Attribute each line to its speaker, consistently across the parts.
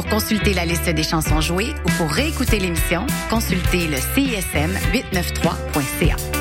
Speaker 1: Pour consulter la liste des chansons jouées ou pour réécouter l'émission, consultez le CISM 893.ca.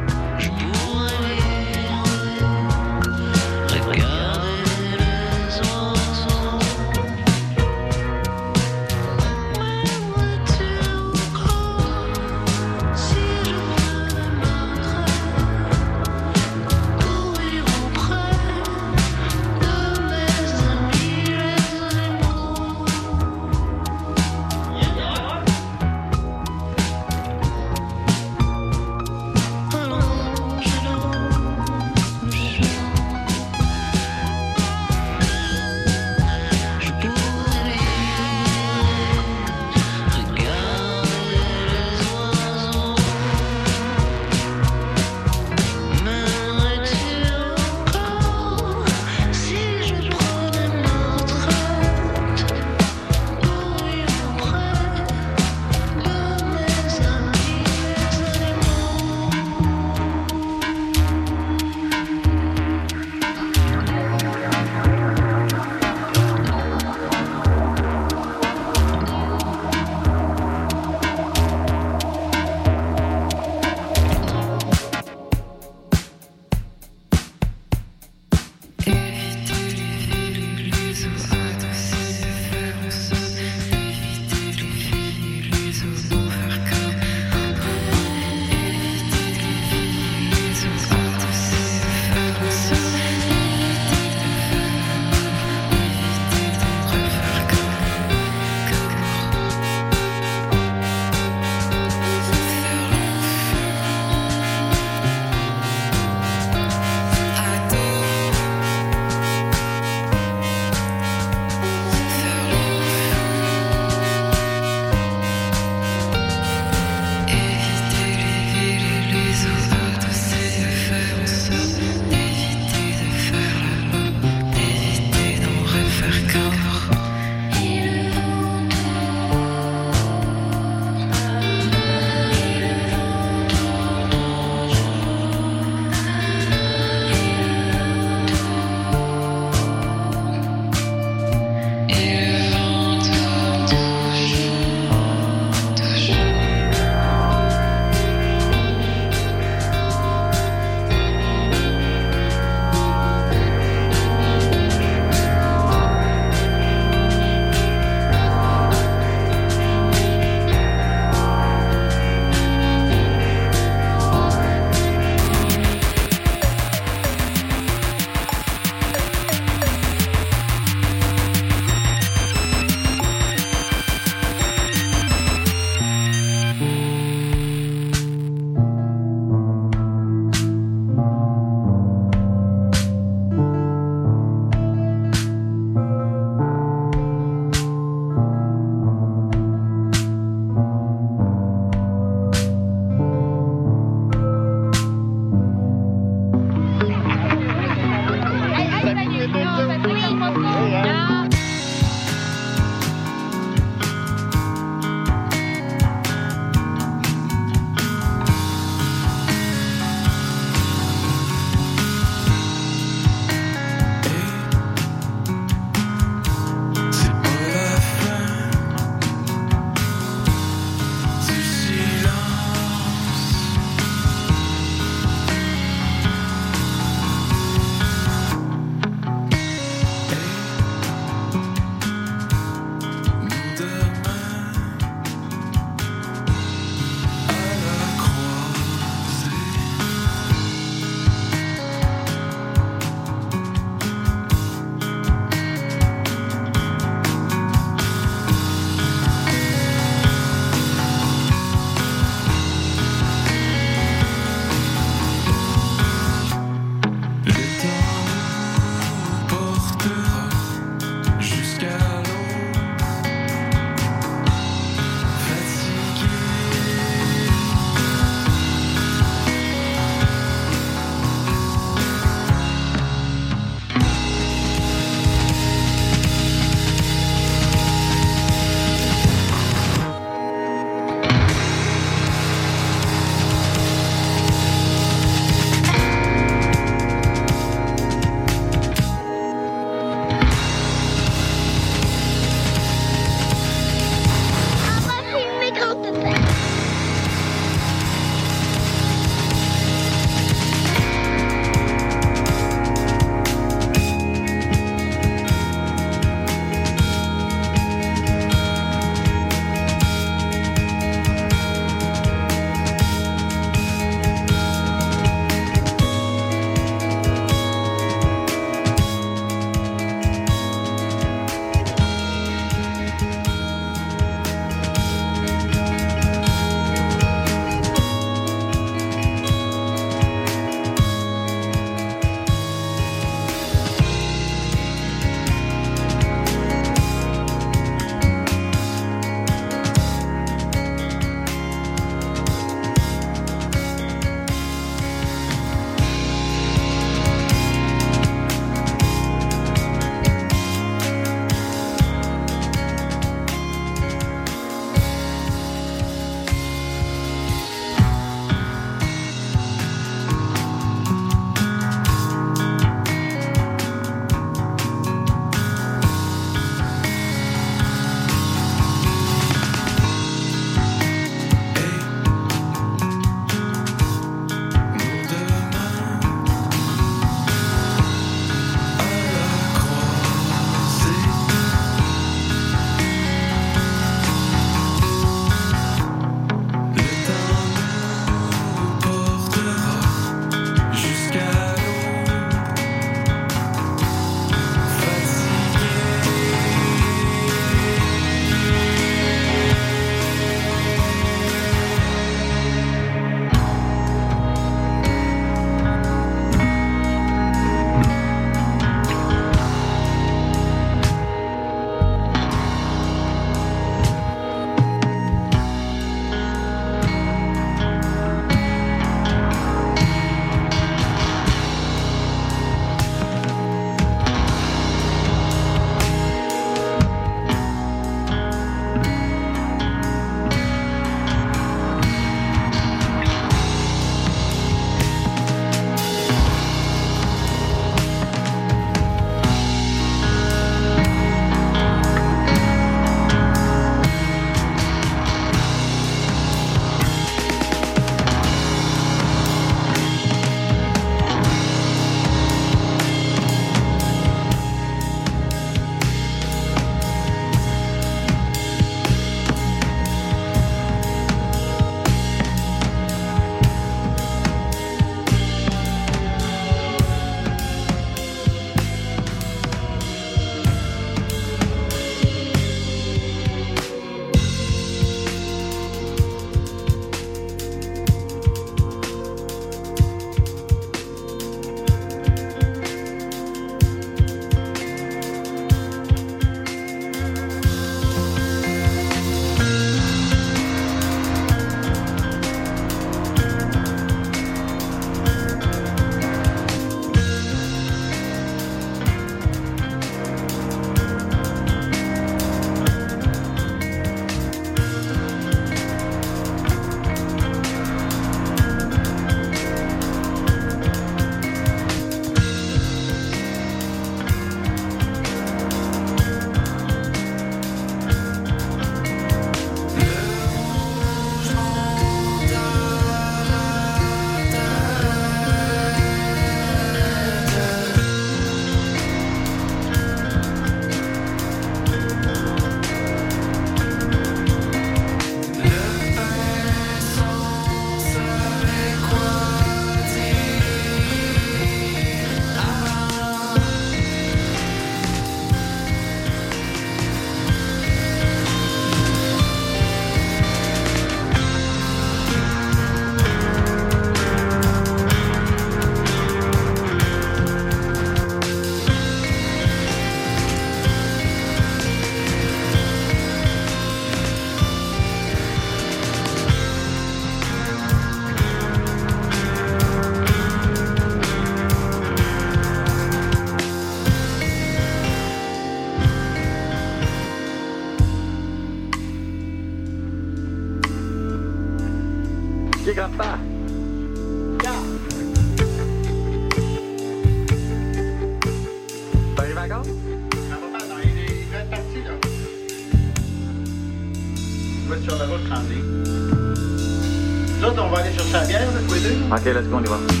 Speaker 2: tous les deux.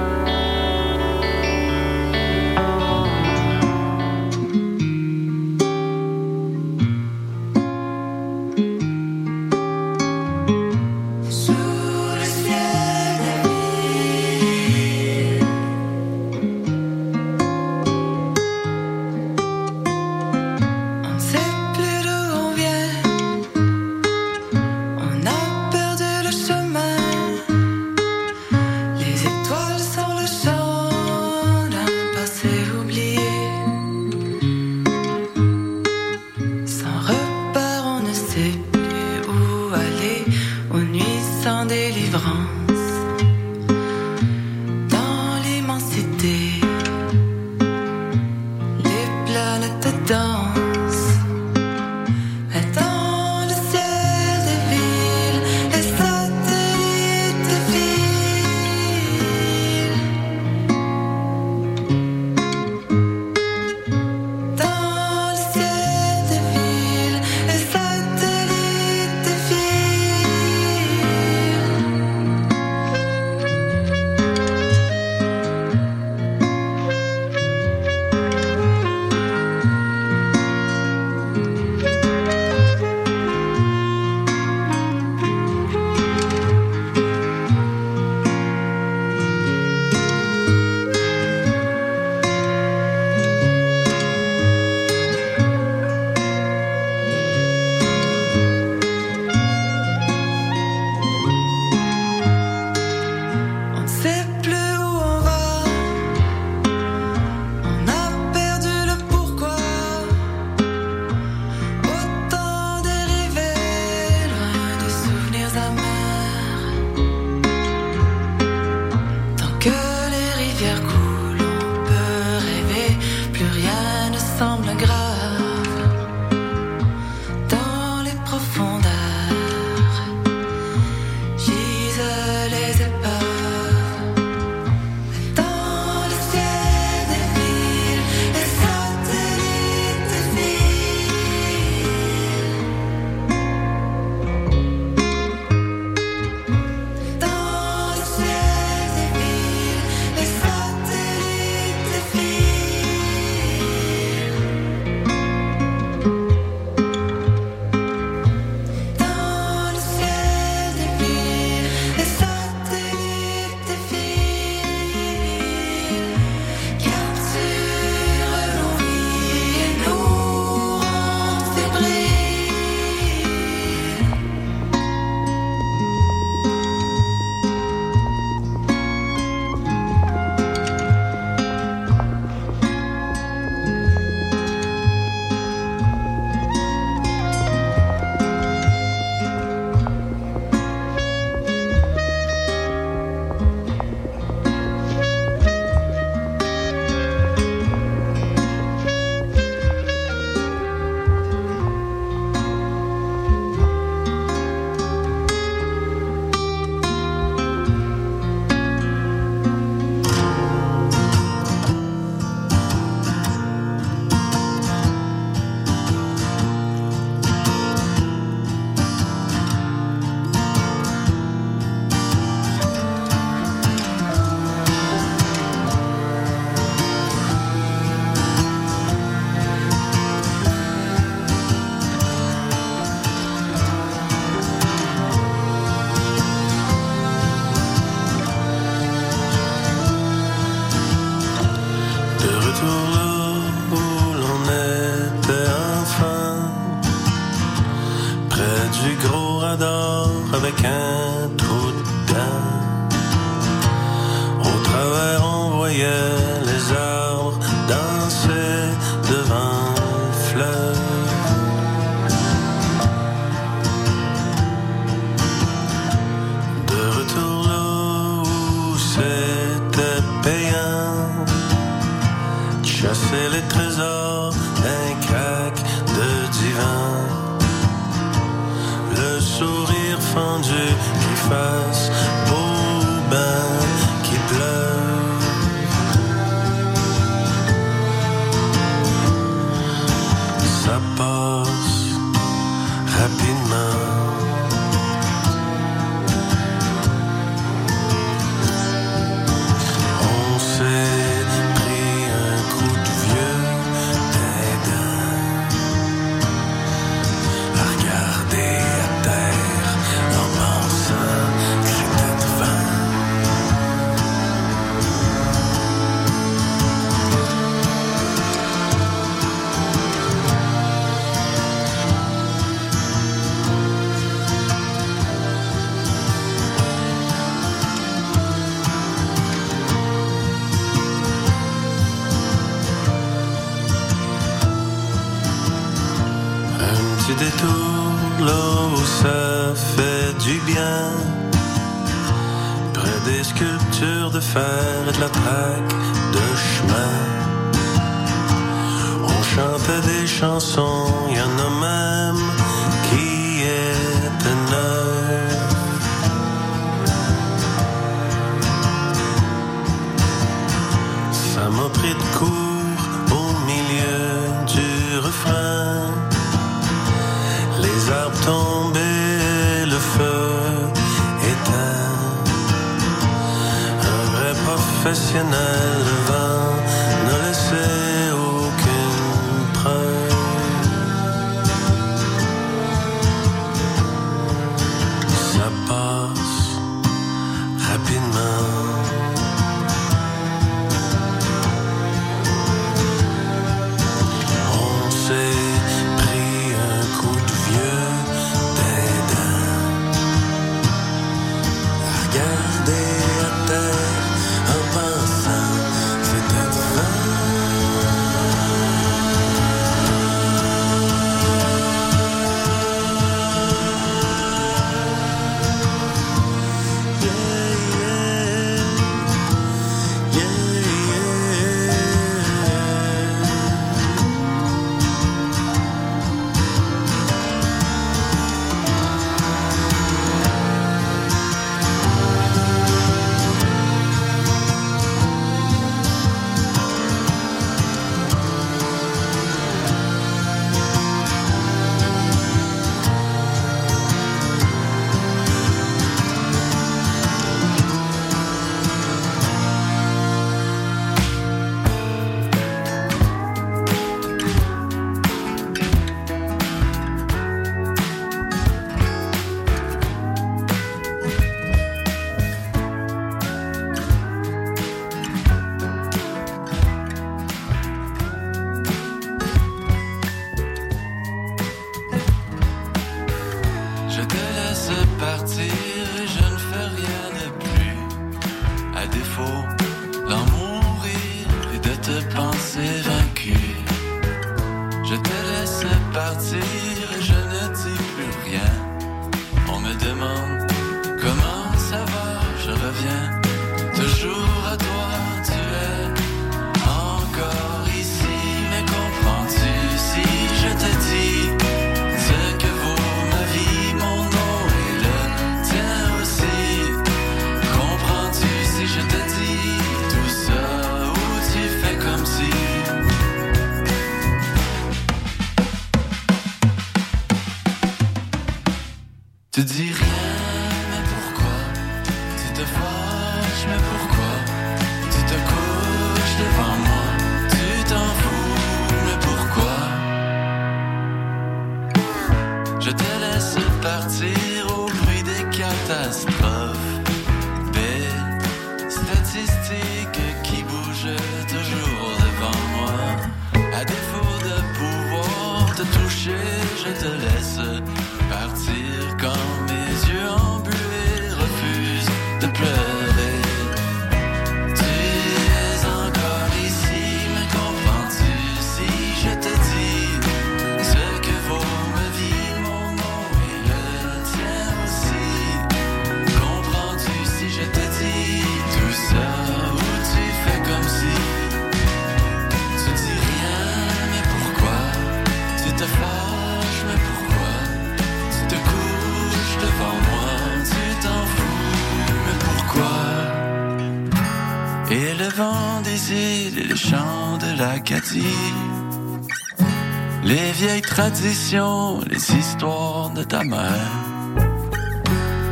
Speaker 3: Les
Speaker 4: vieilles traditions, les histoires de ta mère.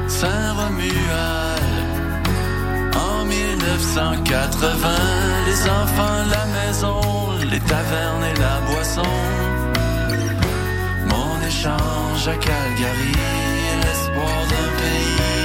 Speaker 4: Saint-Romuald, en 1980, les enfants, la maison, les tavernes et la boisson. Mon échange à Calgary, l'espoir d'un pays.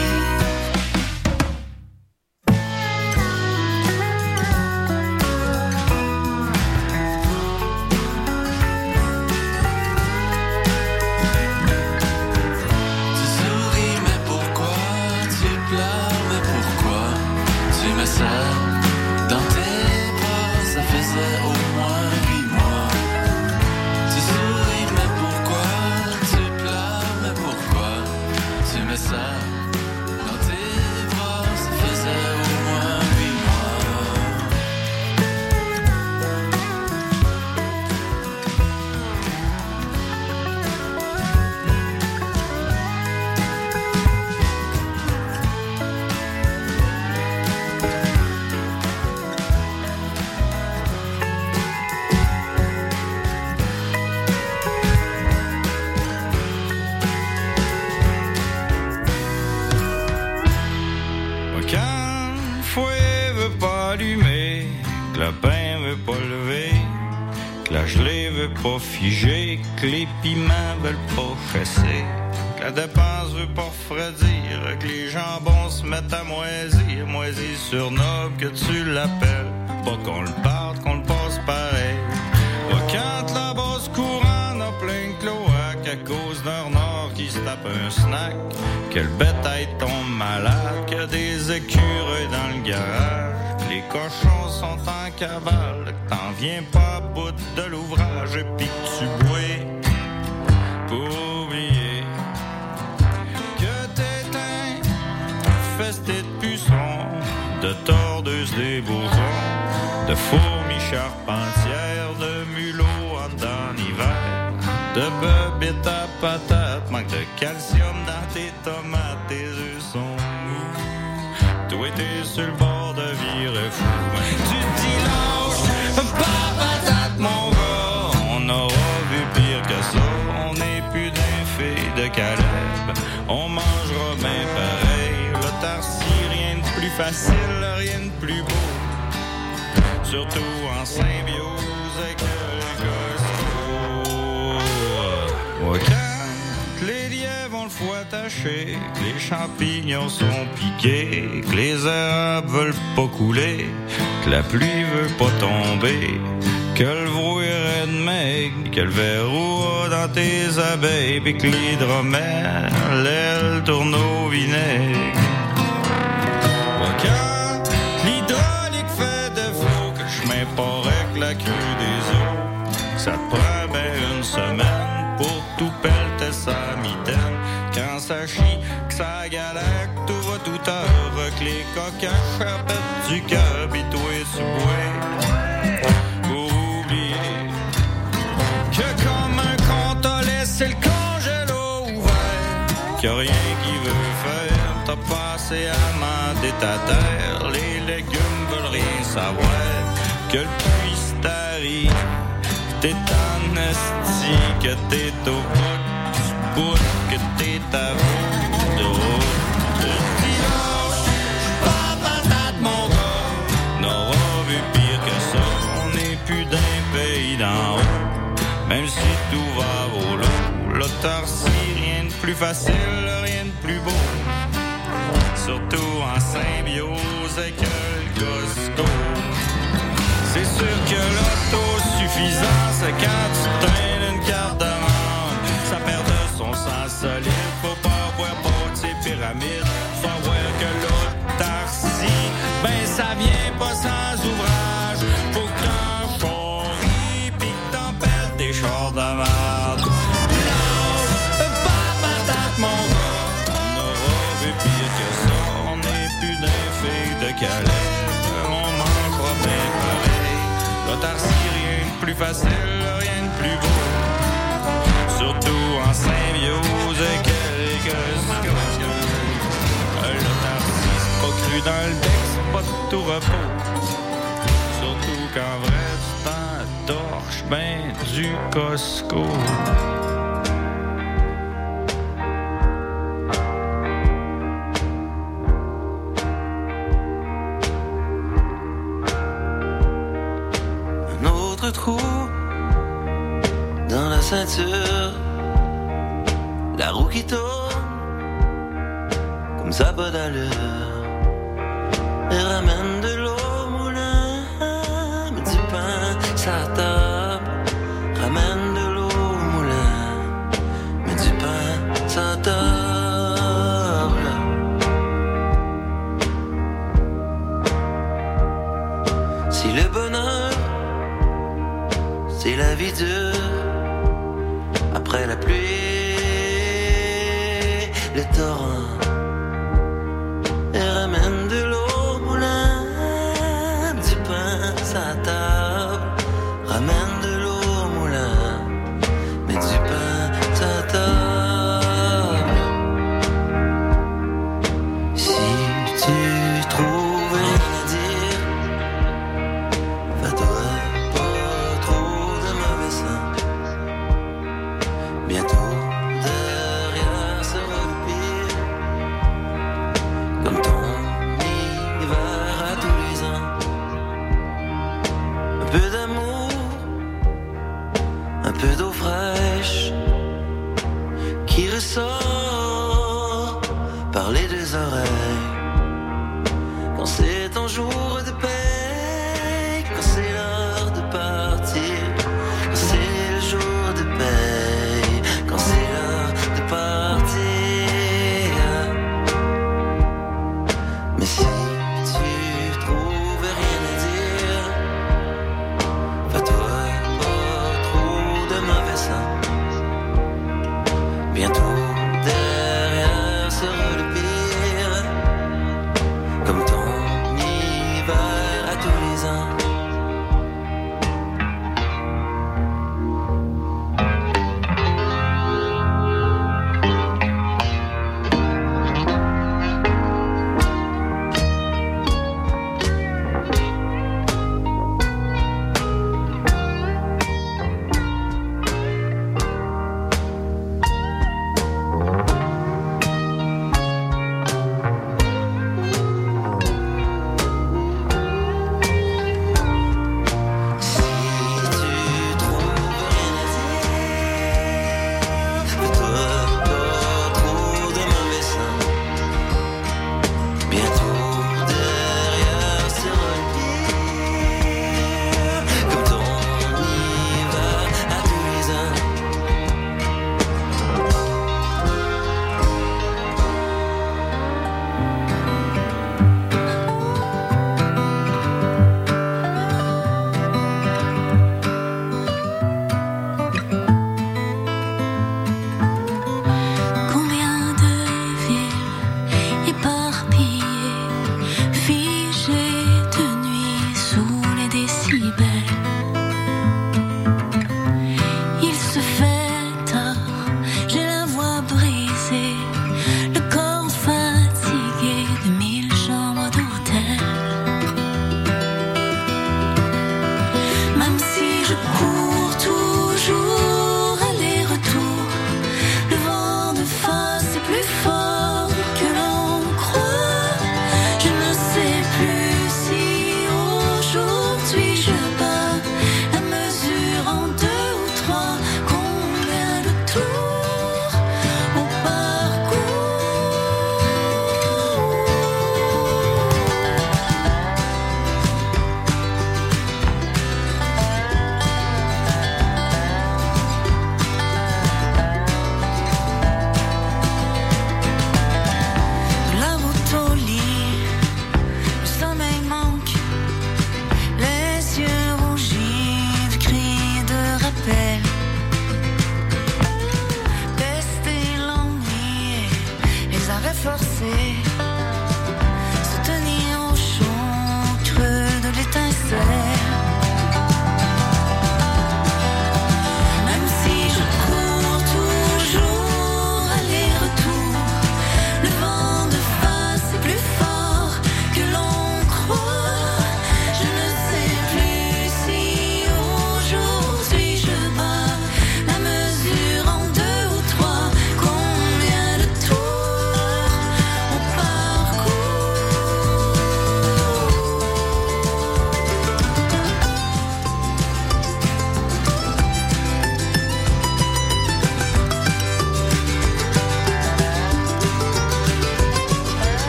Speaker 5: facile, rien de plus beau. Surtout en symbiose avec le Costco. Quand les lièvres ont le foie attaché, que les champignons sont piqués, que les herbes veulent pas couler, que la pluie veut pas tomber, que le est de maigre, que le verrou dans tes abeilles, puis que l'hydromel, elle tourne au vinaigre. ça te bien une semaine pour tout pelleter sa mitaine. Quand ça chie, que ça galère, que tout va tout heure, que les coquins du cœur, pis tout est sous bois. Que comme un con t'a laissé le congélo ouvert, qu'il a rien qui veut faire, t'as passé à mander ta terre, les légumes veulent rien savoir, que le esti que t'es au bout, bout que t'es à bout de route. Dimanche, pas patate, mon gars, n'aura vu pire que ça. On n'est plus d'un pays d'en haut, même si tout va au lot. L'autarcie, rien de plus facile, rien de plus beau. Surtout en symbiose avec le Costco. C'est sûr que l'auto l'autosuffisance, quand tu traînes une carte d'amende, ça perd de son sens solide. Faut pas boire pour tes pyramides. Faut voir que l'autarcie, ben ça vient pas sans avec quelques L'autarcie, c'est pas cru dans le pas de tout repos. Surtout qu'en vrai, tu t'en torches ben du Costco.
Speaker 6: Un autre trou dans la ceinture. La roue qui tourne comme ça pas d'allure. Elle ramène de l'eau au moulin, met du pain sa table. Ramène de l'eau au moulin, met du pain table. Si le bonheur, c'est la vie dure, après la pluie, le torrent,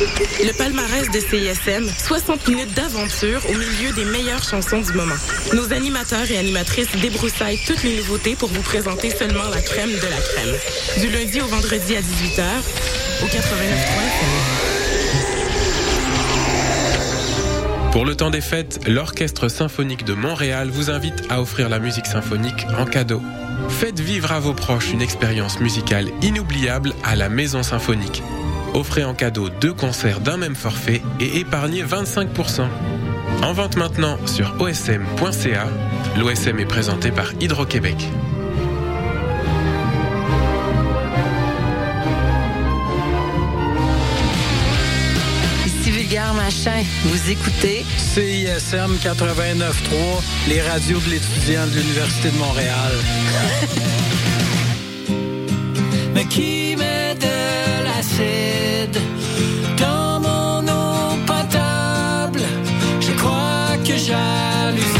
Speaker 7: Le palmarès de CISM, 60 minutes d'aventure au milieu des meilleures chansons du moment. Nos animateurs et animatrices débroussaillent toutes les nouveautés pour vous présenter seulement la crème de la crème. Du lundi au vendredi à 18h, au 89.3
Speaker 8: Pour le temps des fêtes, l'Orchestre symphonique de Montréal vous invite à offrir la musique symphonique en cadeau. Faites vivre à vos proches une expérience musicale inoubliable à la Maison Symphonique. Offrez en cadeau deux concerts d'un même forfait et épargnez 25%. En vente maintenant sur osm.ca. L'OSM est présenté par Hydro-Québec.
Speaker 9: Machin, vous écoutez
Speaker 10: CISM 89.3, les radios de l'étudiant de l'Université de Montréal.
Speaker 11: Mais qui met de dans mon eau potable? Je crois que j'hallucine.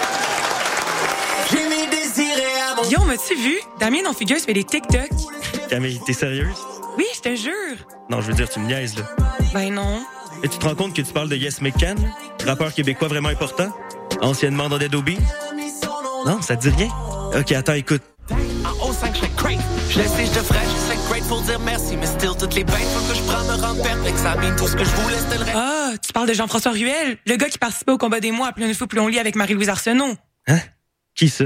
Speaker 7: Guillaume, as-tu vu? Damien non figureuse fait des TikTok.
Speaker 12: Camille, t'es sérieuse?
Speaker 7: Oui, je te jure.
Speaker 12: Non, je veux dire, tu me niaises, là.
Speaker 7: Ben non.
Speaker 12: Et tu te rends compte que tu parles de Yes McCann, rappeur québécois vraiment important, anciennement dans Dead Obies? Non, ça te dit rien? Ok, attends, écoute.
Speaker 11: En haut 5, je serais great. Je laisse je devrais, je serais grateful dire merci. Mais still, toutes les bêtes, faut que je prends me rendre perplexe. Ça mine tout ce que je voulais, c'était le reste.
Speaker 7: Ah, tu parles de Jean-François Ruel, le gars qui participait au combat des mois à plein de fou plus on lit avec Marie-Louise Arsenault.
Speaker 12: Hein? Qui ça?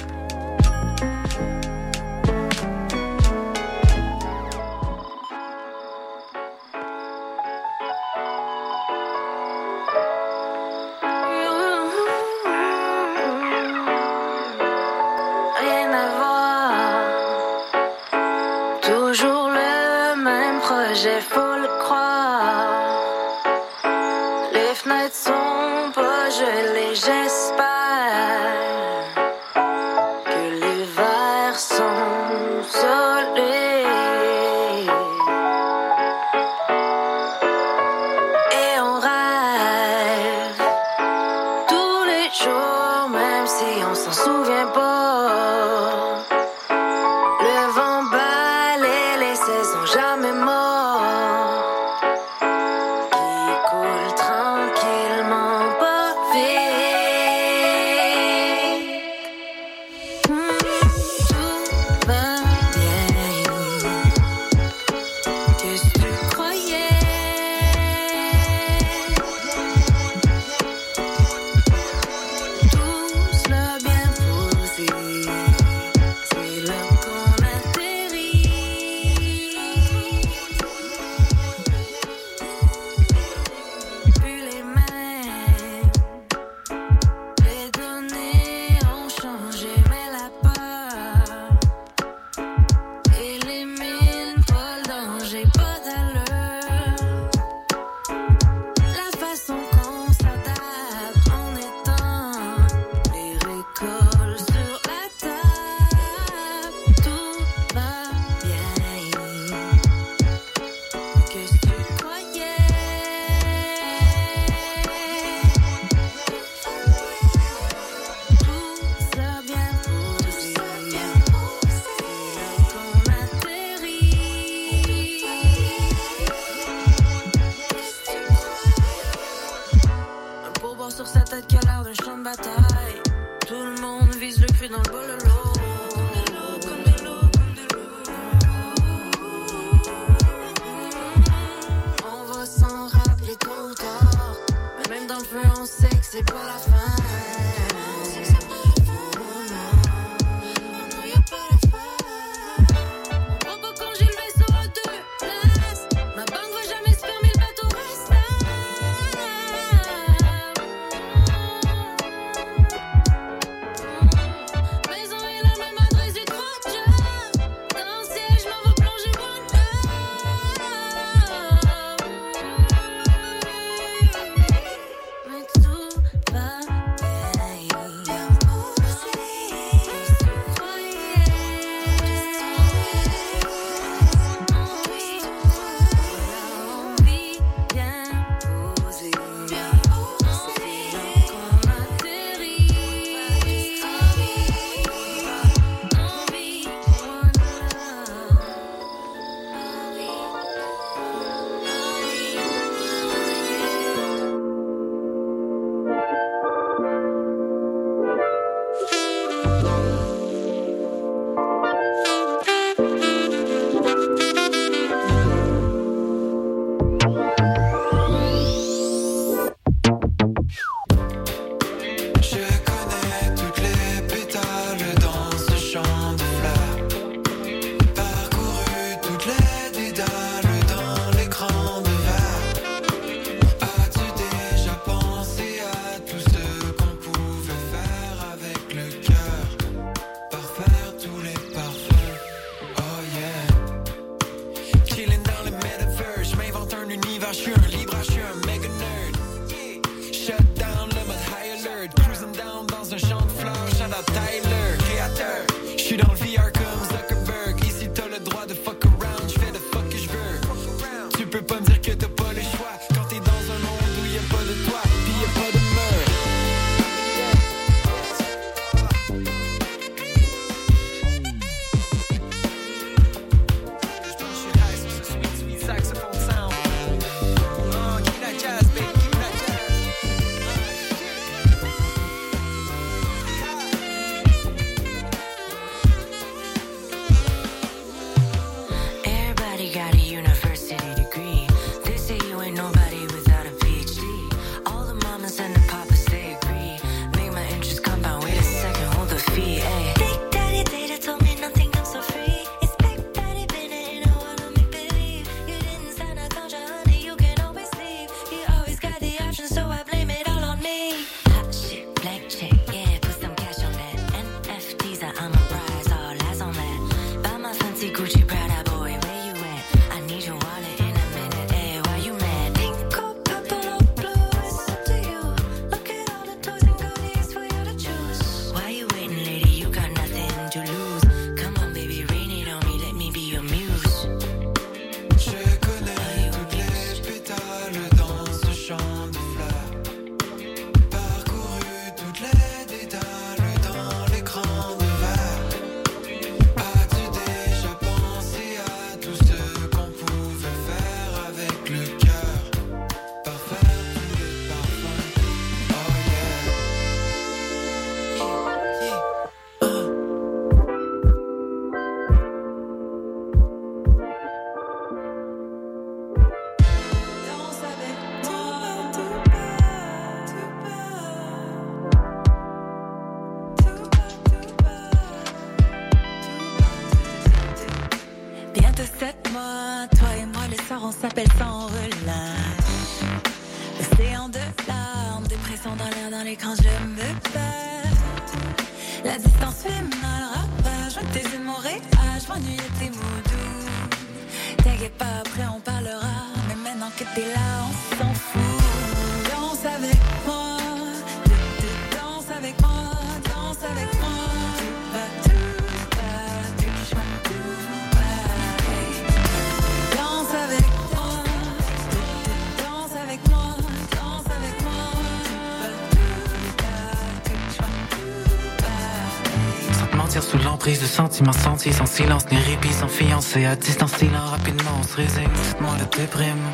Speaker 11: tu
Speaker 13: m'as senti sans
Speaker 11: silence, ni répit, sans fiancé. À distance, silant, rapidement, on se résigne. Cette moi la déprime.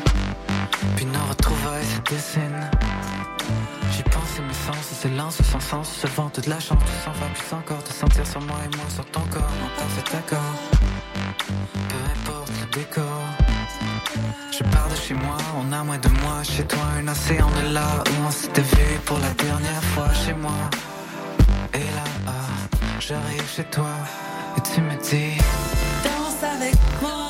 Speaker 11: Puis nos retrouvailles se dessinent. J'y pense et mes sens c'est lancent sans sens, se vantent de la chance. Tu s'en va plus encore, te sentir sur moi et moi sur ton corps. En parfait accord, peu importe le décor. Je pars de chez moi, on a moins de moi. Chez toi, un océan de là où on s'était vu pour la dernière fois. Chez moi, et là, ah, j'arrive chez toi et tu me dis.
Speaker 13: Danse avec moi.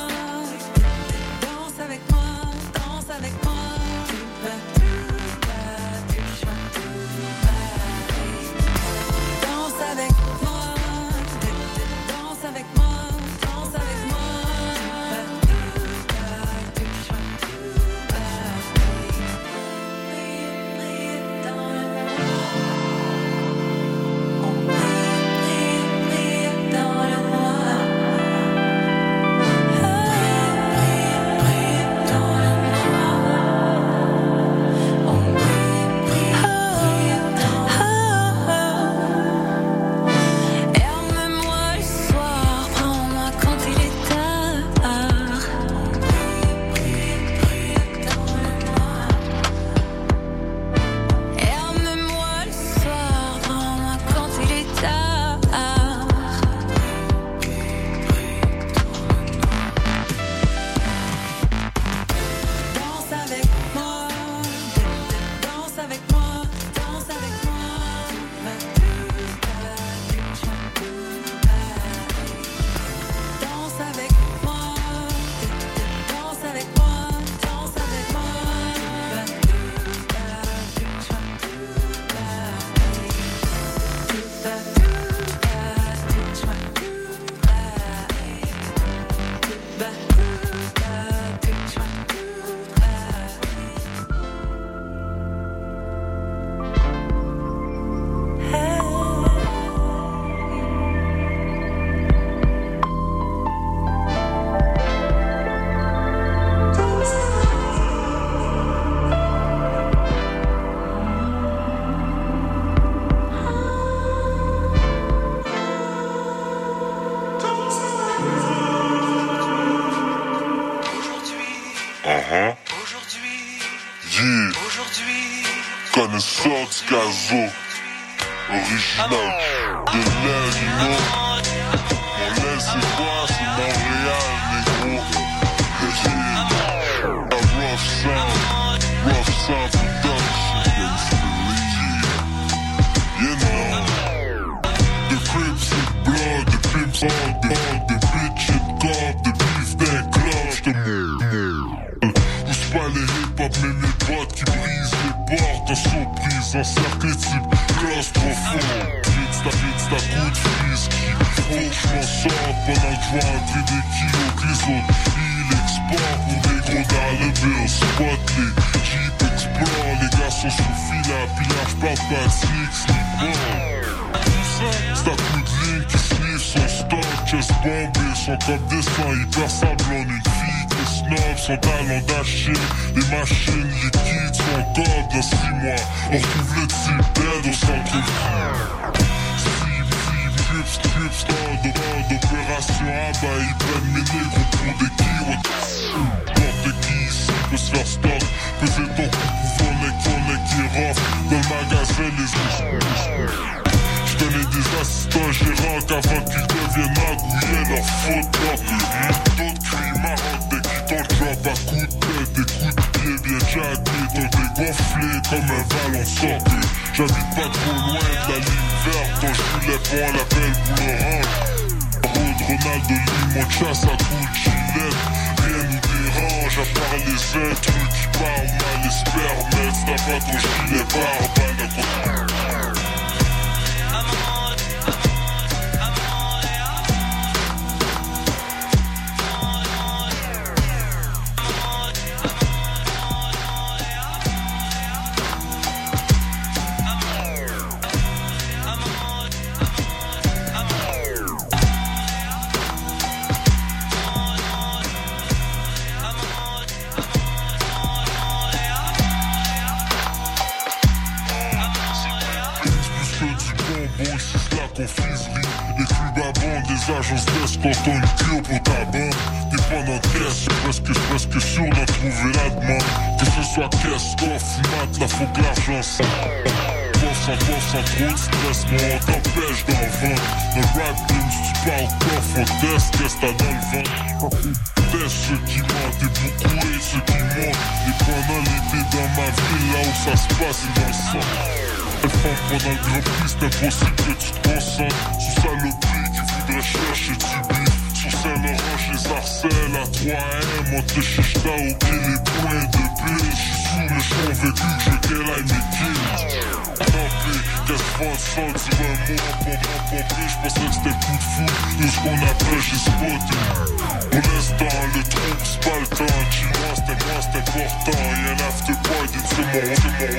Speaker 14: Picasso, original. De l'animo. On laisse voir Montréal, négro. A ah. rough sound, rough sound production. You know, ah. the Crips blood, the Crips on cercle type claustrophobe. Vite ta vite ta coup de que j'm'en sorte pendant que j'vois entrer des kilos que les autres. Il exporte pour des gros dollar bills. Spot les Jeep Explore, les gars sont sous fil à pillage, j'parle pas de sneak, sneak ball. C'est un coup de ligne qui sniff son stock, chest bombé, son top descend, hyper sablon, une fille qui snob, son talent d'Achille, les machines liquides sont gold dans 6 mois, on retrouve le type au Steve, Crips, Crips, de d'opération, ah bah ils prennent mes négros pour des keywords. N'importe qui ici peut se faire stock, peser ton coup voler qui rough, dans le magasin les des assistants gérants qu'avant qu'ils deviennent magouillés leur faute maroc drop à coups de tête Des coups de pied bien jackés T'ont dégonflé comme un ballon sorti J'habite pas trop loin de la ligne verte Quand je les ponts à la belle boule orange. Ronaldo Lee, mon chasse à coups de gilet Rien nous dérange à part les intrus qui parlent mal Les spermettes, t'as pas ton gilet barbe Soit caisse, coffre, mat, là faut que l'argent s'en. Bof sans bof, sans trop de stress, moi on t'empêche d'en vendre. Le rap game, si tu parles coffre, on teste, qu'est-ce que t'as dans le ventre? Teste ceux qui mentent et beaucoup et ceux qui montent. Et pendant l'été dans ma ville, là où ça se passe, c'est dans le. Elle pendant le grand prix, c'est impossible que tu te concentres Sous saloperie qui voudrait chercher du Sur Saint-Laurent, je les harcèle à 3M On te chiche t'as ok les points de J'suis sous le champ vécu que je qu'elle aille mes pis, qu'est-ce qu'on sent, dis-moi un mot pompant pomper J'pensais que c'était coup de fou. De ce qu'on appelle j'ai spoté. On laisse dans le trou, c'est pas le temps. C'était moi, c'était important. Y'a un after party, c'est mon, c'est mon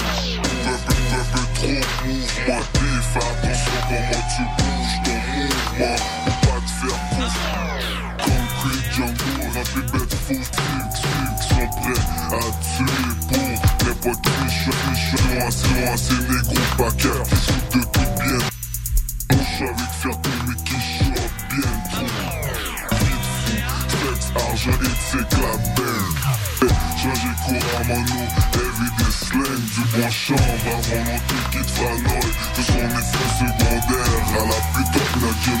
Speaker 14: trop mouvementé Fais attention comment tu bouges ton mouvement. Pour pas te faire couper. Concrete Django, rap et bête faux flics, flics sont prêts à tuer pour qui, je suis chaud, assez assez négro, pas cœur, bon chambre, à volonté qui te son effet secondaire, à la putain de la Gemami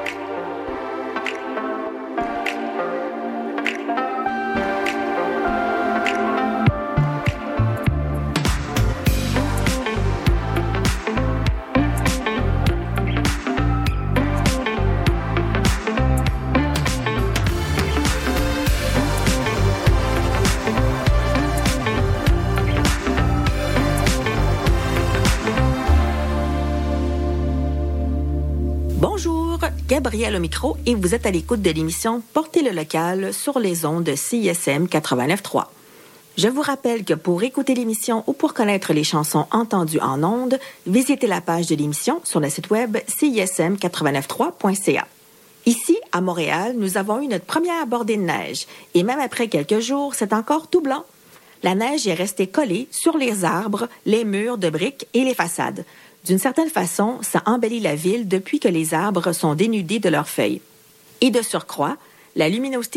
Speaker 15: Au micro et vous êtes à l'écoute de l'émission Portez le local sur les ondes de CISM 89.3. Je vous rappelle que pour écouter l'émission ou pour connaître les chansons entendues en ondes, visitez la page de l'émission sur le site web cism893.ca. Ici, à Montréal, nous avons eu notre première bordée de neige et même après quelques jours, c'est encore tout blanc. La neige est restée collée sur les arbres, les murs de briques et les façades. D'une certaine façon, ça embellit la ville depuis que les arbres sont dénudés de leurs feuilles. Et de surcroît, la luminosité